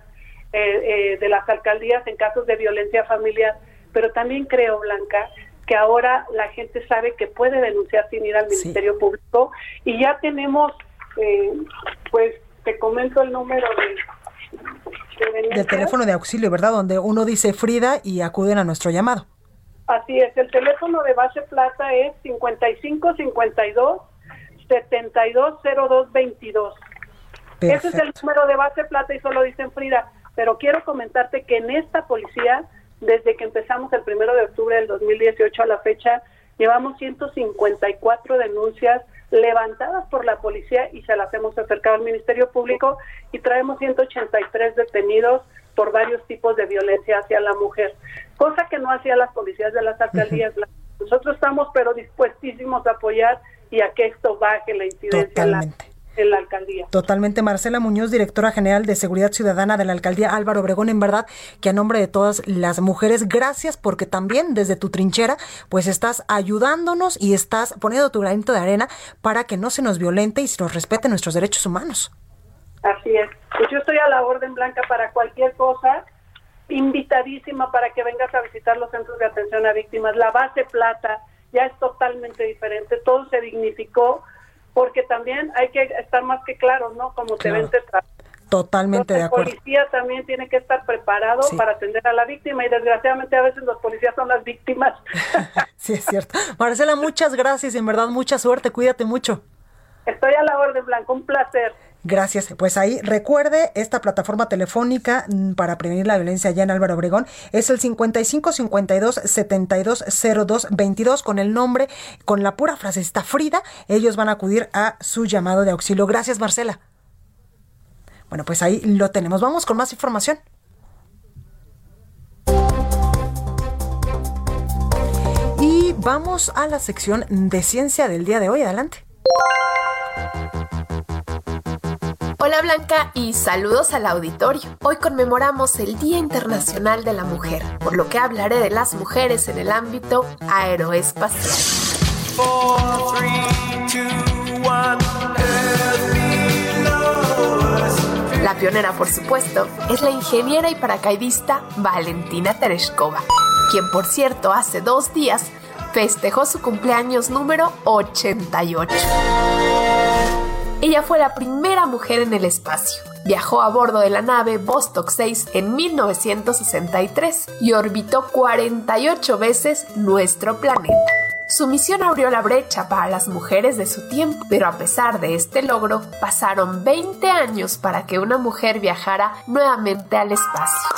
eh, eh, de las alcaldías en casos de violencia familiar, pero también creo, Blanca, que ahora la gente sabe que puede denunciar sin ir al Ministerio Público y ya tenemos, eh, pues te comento el número de, del teléfono de auxilio, ¿verdad? Donde uno dice Frida y acuden a nuestro llamado. Así es, el teléfono de base plata es 55 52 72 02 22. Ese es el número de base plata y solo dicen Frida, pero quiero comentarte que en esta policía desde que empezamos el primero de octubre del 2018 a la fecha, llevamos 154 denuncias levantadas por la policía y se las hemos acercado al Ministerio Público y traemos 183 detenidos por varios tipos de violencia hacia la mujer, cosa que no hacían las policías de las alcaldías. Nosotros estamos pero dispuestísimos a apoyar y a que esto baje la incidencia en la alcaldía. Totalmente. Marcela Muñoz, directora general de Seguridad Ciudadana de la alcaldía Álvaro Obregón, en verdad que a nombre de todas las mujeres, gracias porque también desde tu trinchera, pues estás ayudándonos y estás poniendo tu granito de arena para que no se nos violente y se nos respeten nuestros derechos humanos. Así es. Pues yo estoy a la orden blanca para cualquier cosa, invitadísima para que vengas a visitar los centros de atención a víctimas. La base plata ya es totalmente diferente, todo se dignificó, porque también hay que estar más que claros, ¿no? Como te ven, te Totalmente de acuerdo. El policía también tiene que estar preparado para atender a la víctima y desgraciadamente a veces los policías son las víctimas. *laughs* sí, es cierto. Marcela, muchas gracias y en verdad mucha suerte. Cuídate mucho. Estoy a la orden, Blanco. Un placer. Gracias. Pues ahí recuerde esta plataforma telefónica mm, para prevenir la violencia allá en Álvaro Obregón es el 55 52 72 02 22 con el nombre, con la pura frase está Frida. Ellos van a acudir a su llamado de auxilio. Gracias, Marcela. Bueno, pues ahí lo tenemos. Vamos con más información. Y vamos a la sección de ciencia del día de hoy. Adelante. Hola Blanca y saludos al auditorio. Hoy conmemoramos el Día Internacional de la Mujer, por lo que hablaré de las mujeres en el ámbito aeroespacial. La pionera, por supuesto, es la ingeniera y paracaidista Valentina Tereshkova, quien por cierto hace dos días festejó su cumpleaños número 88. Ella fue la primera mujer en el espacio. Viajó a bordo de la nave Vostok 6 en 1963 y orbitó 48 veces nuestro planeta. Su misión abrió la brecha para las mujeres de su tiempo, pero a pesar de este logro, pasaron 20 años para que una mujer viajara nuevamente al espacio.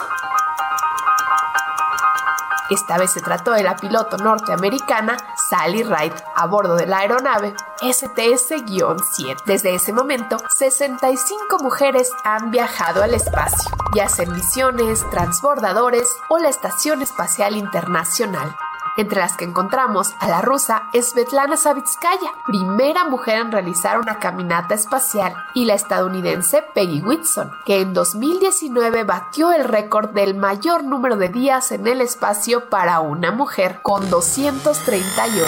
Esta vez se trató de la piloto norteamericana Sally Ride a bordo de la aeronave STS-7. Desde ese momento, 65 mujeres han viajado al espacio, ya sea en misiones, transbordadores o la Estación Espacial Internacional entre las que encontramos a la rusa Svetlana Savitskaya, primera mujer en realizar una caminata espacial, y la estadounidense Peggy Whitson, que en 2019 batió el récord del mayor número de días en el espacio para una mujer, con 238.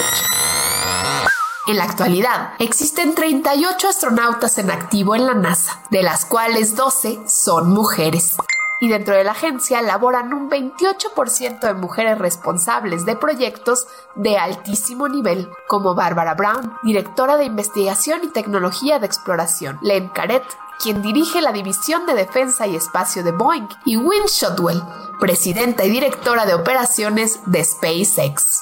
En la actualidad, existen 38 astronautas en activo en la NASA, de las cuales 12 son mujeres y dentro de la agencia laboran un 28% de mujeres responsables de proyectos de altísimo nivel, como Barbara Brown, directora de investigación y tecnología de exploración, Len Caret, quien dirige la División de Defensa y Espacio de Boeing, y Wynne Shotwell, presidenta y directora de operaciones de SpaceX.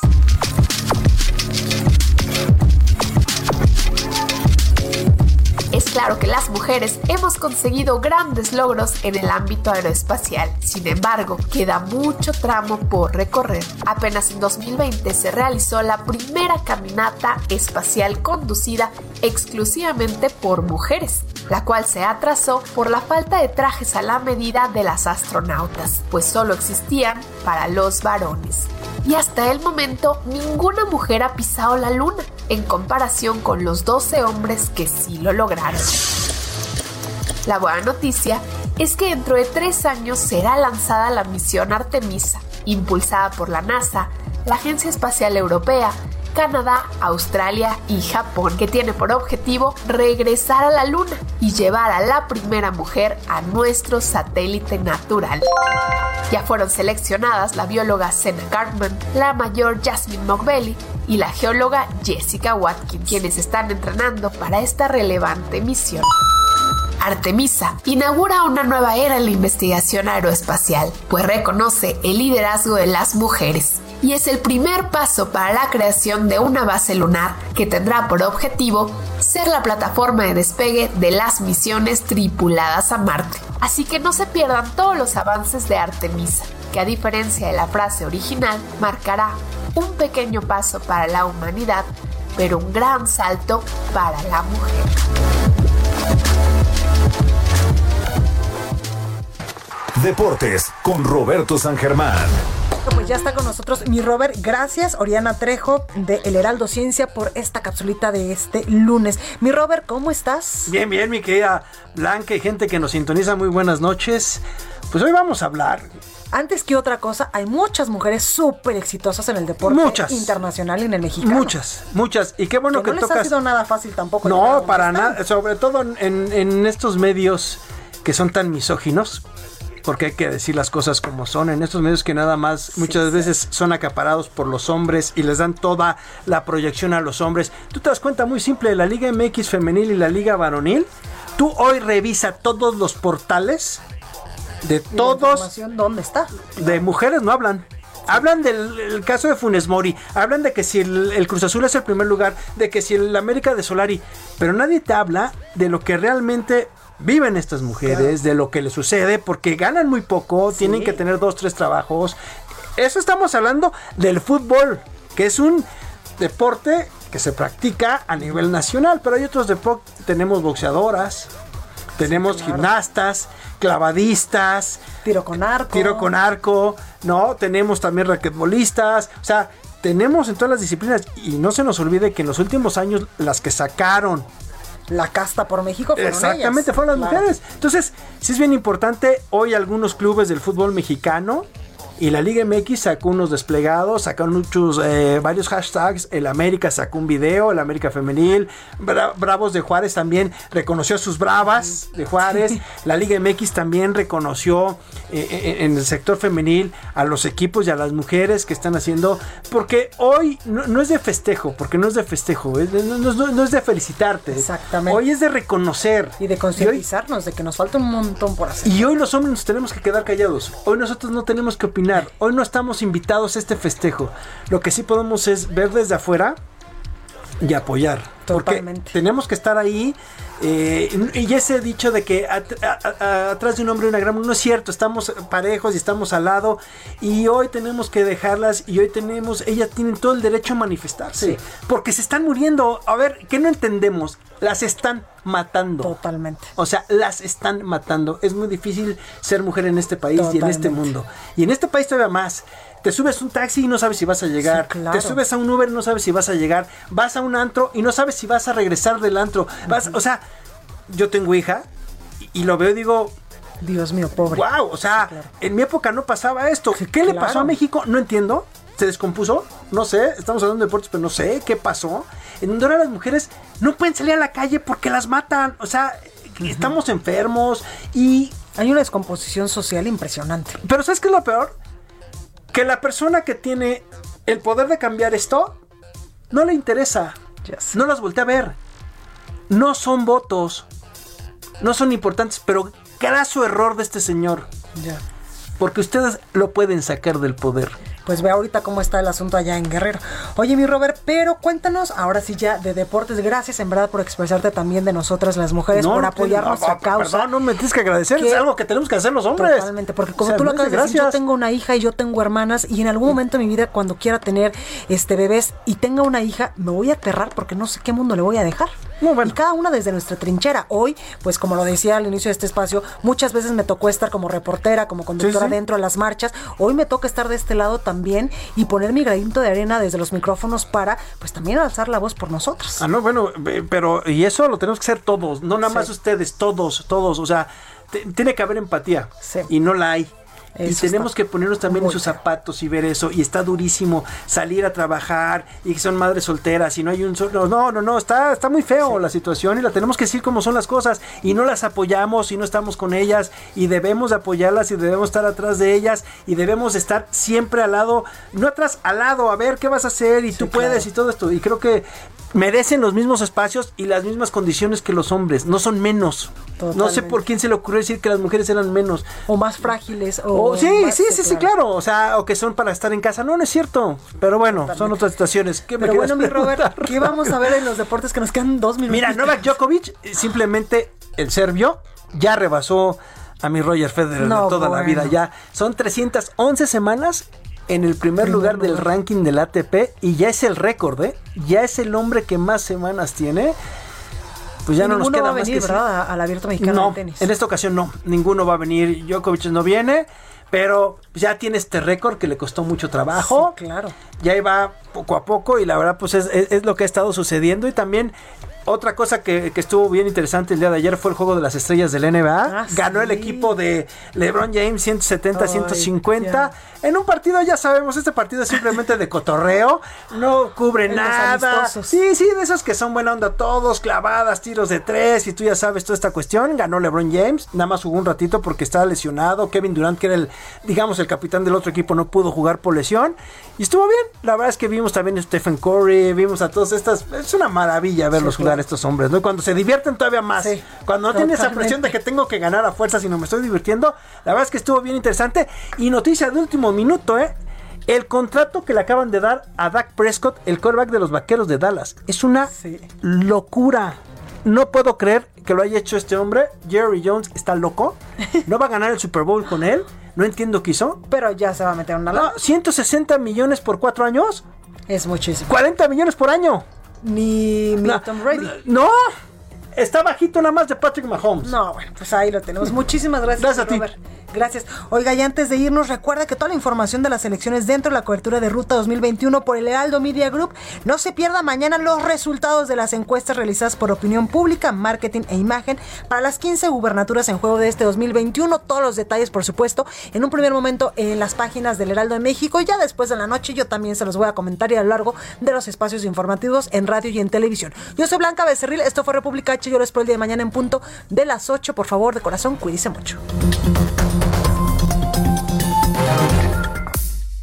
Claro que las mujeres hemos conseguido grandes logros en el ámbito aeroespacial. Sin embargo, queda mucho tramo por recorrer. Apenas en 2020 se realizó la primera caminata espacial conducida exclusivamente por mujeres, la cual se atrasó por la falta de trajes a la medida de las astronautas, pues solo existían para los varones. Y hasta el momento ninguna mujer ha pisado la luna, en comparación con los 12 hombres que sí lo lograron. La buena noticia es que dentro de tres años será lanzada la misión Artemisa, impulsada por la NASA, la Agencia Espacial Europea, Canadá, Australia y Japón, que tiene por objetivo regresar a la Luna y llevar a la primera mujer a nuestro satélite natural. Ya fueron seleccionadas la bióloga Senna Cartman, la mayor Jasmine Mogbelli y la geóloga Jessica Watkins, quienes están entrenando para esta relevante misión. Artemisa inaugura una nueva era en la investigación aeroespacial, pues reconoce el liderazgo de las mujeres y es el primer paso para la creación de una base lunar que tendrá por objetivo ser la plataforma de despegue de las misiones tripuladas a Marte. Así que no se pierdan todos los avances de Artemisa, que a diferencia de la frase original, marcará un pequeño paso para la humanidad, pero un gran salto para la mujer. Deportes con Roberto San Germán. Pues ya está con nosotros mi Robert. Gracias, Oriana Trejo de El Heraldo Ciencia, por esta capsulita de este lunes. Mi Robert, ¿cómo estás? Bien, bien, mi querida Blanca y gente que nos sintoniza. Muy buenas noches. Pues hoy vamos a hablar antes que otra cosa, hay muchas mujeres súper exitosas en el deporte muchas. internacional y en el mexicano. Muchas, muchas. Y qué bueno que, no tocas. ha sido nada fácil tampoco. No, para nada. Sobre todo en, en estos medios que son tan misóginos, porque hay que decir las cosas como son, en estos medios que nada más muchas veces son acaparados por los hombres y les dan toda la proyección a los hombres. Tú te das cuenta muy simple, la Liga MX femenil y la Liga varonil, tú hoy revisa todos los portales de todos... ¿Dónde está? De mujeres no hablan. Hablan del caso de Funes Mori, hablan de que si el, el, Cruz Azul es el primer lugar, de que si el América de Solari, pero nadie te habla de lo que realmente viven estas mujeres, de lo que les sucede, porque ganan muy poco, sí. tienen que tener dos, tres trabajos. Eso estamos hablando del fútbol, que es un deporte que se practica a nivel nacional, pero hay otros deportes, tenemos boxeadoras, tenemos sí, claro. gimnastas, clavadistas, tiro con arco, tiro con arco, no, tenemos también raquetbolistas, o sea, tenemos en todas las disciplinas y no se nos olvide que en los últimos años las que sacaron la casta por México fueron Exactamente, ellas. fueron las claro. mujeres. Entonces, sí es bien importante, hoy algunos clubes del fútbol mexicano y la Liga MX sacó unos desplegados, sacaron muchos, eh, varios hashtags. El América sacó un video, el América Femenil. Bra Bravos de Juárez también reconoció a sus bravas de Juárez. *laughs* La Liga MX también reconoció eh, en el sector femenil a los equipos y a las mujeres que están haciendo. Porque hoy no, no es de festejo, porque no es de festejo, es de, no, no, no, es de felicitarte. Exactamente. Hoy es de reconocer. Y de concientizarnos de que nos falta un montón por hacer. Y hoy los hombres nos tenemos que quedar callados. Hoy nosotros no tenemos que opinar. Hoy no estamos invitados a este festejo. Lo que sí podemos es ver desde afuera y apoyar. Totalmente. Porque tenemos que estar ahí. Eh, y ese dicho de que at atrás de un hombre una gran no es cierto. Estamos parejos y estamos al lado. Y hoy tenemos que dejarlas. Y hoy tenemos, ellas tienen todo el derecho a manifestarse. Sí. Porque se están muriendo. A ver, ¿qué no entendemos? Las están matando. Totalmente. O sea, las están matando. Es muy difícil ser mujer en este país Totalmente. y en este mundo. Y en este país todavía más. Te subes un taxi y no sabes si vas a llegar. Sí, claro. Te subes a un Uber y no sabes si vas a llegar. Vas a un antro y no sabes si vas a regresar del antro. Vas, uh -huh. O sea, yo tengo hija y, y, lo veo y digo. Dios mío, pobre. Wow, o sea, sí, claro. en mi época no pasaba esto. Sí, ¿Qué claro. le pasó a México? No entiendo. ¿Se descompuso? No sé. Estamos hablando de deportes, pero no sé qué pasó. En donde ahora las mujeres no pueden salir a la calle porque las matan. O sea, uh -huh. estamos enfermos y. Hay una descomposición social impresionante. Pero ¿sabes qué es lo peor? Que la persona que tiene el poder de cambiar esto no le interesa. Yes. No las voltea a ver. No son votos. No son importantes, pero graso error de este señor. Yeah. Porque ustedes lo pueden sacar del poder pues ve ahorita cómo está el asunto allá en Guerrero. Oye, mi Robert, pero cuéntanos ahora sí ya de deportes. Gracias en verdad por expresarte también de nosotras las mujeres, no, por apoyar nuestra no, causa. Perdón, no me tienes que agradecer, que, es algo que tenemos que hacer los hombres. Totalmente, porque como o sea, tú lo acabas de decir, yo tengo una hija y yo tengo hermanas y en algún momento de mi vida cuando quiera tener este bebés y tenga una hija, me voy a aterrar porque no sé qué mundo le voy a dejar. No, bueno. Y cada una desde nuestra trinchera. Hoy, pues como lo decía al inicio de este espacio, muchas veces me tocó estar como reportera, como conductora sí, sí. dentro de las marchas. Hoy me toca estar de este lado también y poner mi granito de arena desde los micrófonos para, pues también alzar la voz por nosotros. Ah, no, bueno, pero y eso lo tenemos que hacer todos, no nada sí. más ustedes, todos, todos. O sea, tiene que haber empatía sí. y no la hay. Eso y tenemos que ponernos también en sus zapatos y ver eso. Y está durísimo salir a trabajar y que son madres solteras y no hay un solo. No, no, no, está, está muy feo sí. la situación y la tenemos que decir como son las cosas. Y no las apoyamos y no estamos con ellas y debemos apoyarlas y debemos estar atrás de ellas y debemos estar siempre al lado, no atrás, al lado, a ver qué vas a hacer y sí, tú puedes claro. y todo esto. Y creo que merecen los mismos espacios y las mismas condiciones que los hombres, no son menos. Totalmente. No sé por quién se le ocurrió decir que las mujeres eran menos. O más frágiles. O, o sí, sí, sí, sí, claro. O sea, o que son para estar en casa. No, no es cierto. Pero bueno, Totalmente. son otras situaciones. ¿Qué Pero bueno, mi Robert, ¿qué vamos a ver en los deportes que nos quedan dos minutos? Mira, Novak Djokovic, simplemente el serbio, ya rebasó a mi Roger Federer no, de toda bueno. la vida. Ya son 311 semanas en el primer lugar del ranking del ATP y ya es el récord, ¿eh? Ya es el hombre que más semanas tiene. Pues ya no nos queda va a venir, más que ¿verdad? al abierto mexicano no, de tenis. En esta ocasión no, ninguno va a venir. Djokovic no viene, pero ya tiene este récord que le costó mucho trabajo. Sí, claro. Ya iba poco a poco y la verdad pues es, es lo que ha estado sucediendo y también otra cosa que, estuvo bien interesante el día de ayer fue el juego de las estrellas del NBA. Ah, Ganó el equipo de LeBron James 170-150. En un partido, ya sabemos, este partido es simplemente de cotorreo. No cubre nada. Sí, sí, de esos que son buena onda todos, clavadas, tiros de tres. Y tú ya sabes toda esta cuestión. Ganó LeBron James. Nada más jugó un ratito porque estaba lesionado. Kevin Durant, que era el, digamos, el capitán del otro equipo, no pudo jugar por lesión. Y estuvo bien. La verdad es que vimos también a Stephen Curry. Vimos a todos estas. Es una maravilla verlos jugar estos hombres, ¿no? Cuando se divierten todavía más. cuando no tiene esa presión de que tengo que ganar a fuerza, sino me estoy divirtiendo. La verdad es que estuvo bien interesante. Y noticia de último minuto, ¿eh? El contrato que le acaban de dar a Dak Prescott, el quarterback de los vaqueros de Dallas, es una locura. No puedo creer que lo haya hecho este hombre. Jerry Jones está loco. No va a ganar el Super Bowl con él. No entiendo qué hizo. Pero ya se va a meter una lana. 160 millones por cuatro años. Es muchísimo. 40 millones por año ni Milton Brady. No, está bajito nada más de Patrick Mahomes. No, bueno, pues ahí lo tenemos. *laughs* Muchísimas gracias, gracias a ti. Gracias. Oiga, y antes de irnos, recuerda que toda la información de las elecciones dentro de la cobertura de Ruta 2021 por el Heraldo Media Group, no se pierda mañana los resultados de las encuestas realizadas por Opinión Pública, Marketing e Imagen para las 15 gubernaturas en juego de este 2021. Todos los detalles, por supuesto, en un primer momento en las páginas del Heraldo de México. Ya después de la noche yo también se los voy a comentar y a lo largo de los espacios informativos en radio y en televisión. Yo soy Blanca Becerril, esto fue República Yo les espero el de mañana en punto de las 8. Por favor, de corazón, cuídense mucho.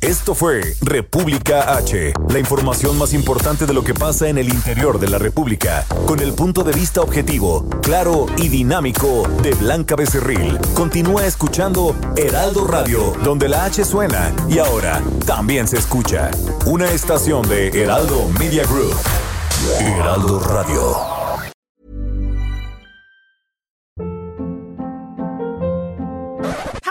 Esto fue República H, la información más importante de lo que pasa en el interior de la República, con el punto de vista objetivo, claro y dinámico de Blanca Becerril. Continúa escuchando Heraldo Radio, donde la H suena y ahora también se escucha. Una estación de Heraldo Media Group. Heraldo Radio.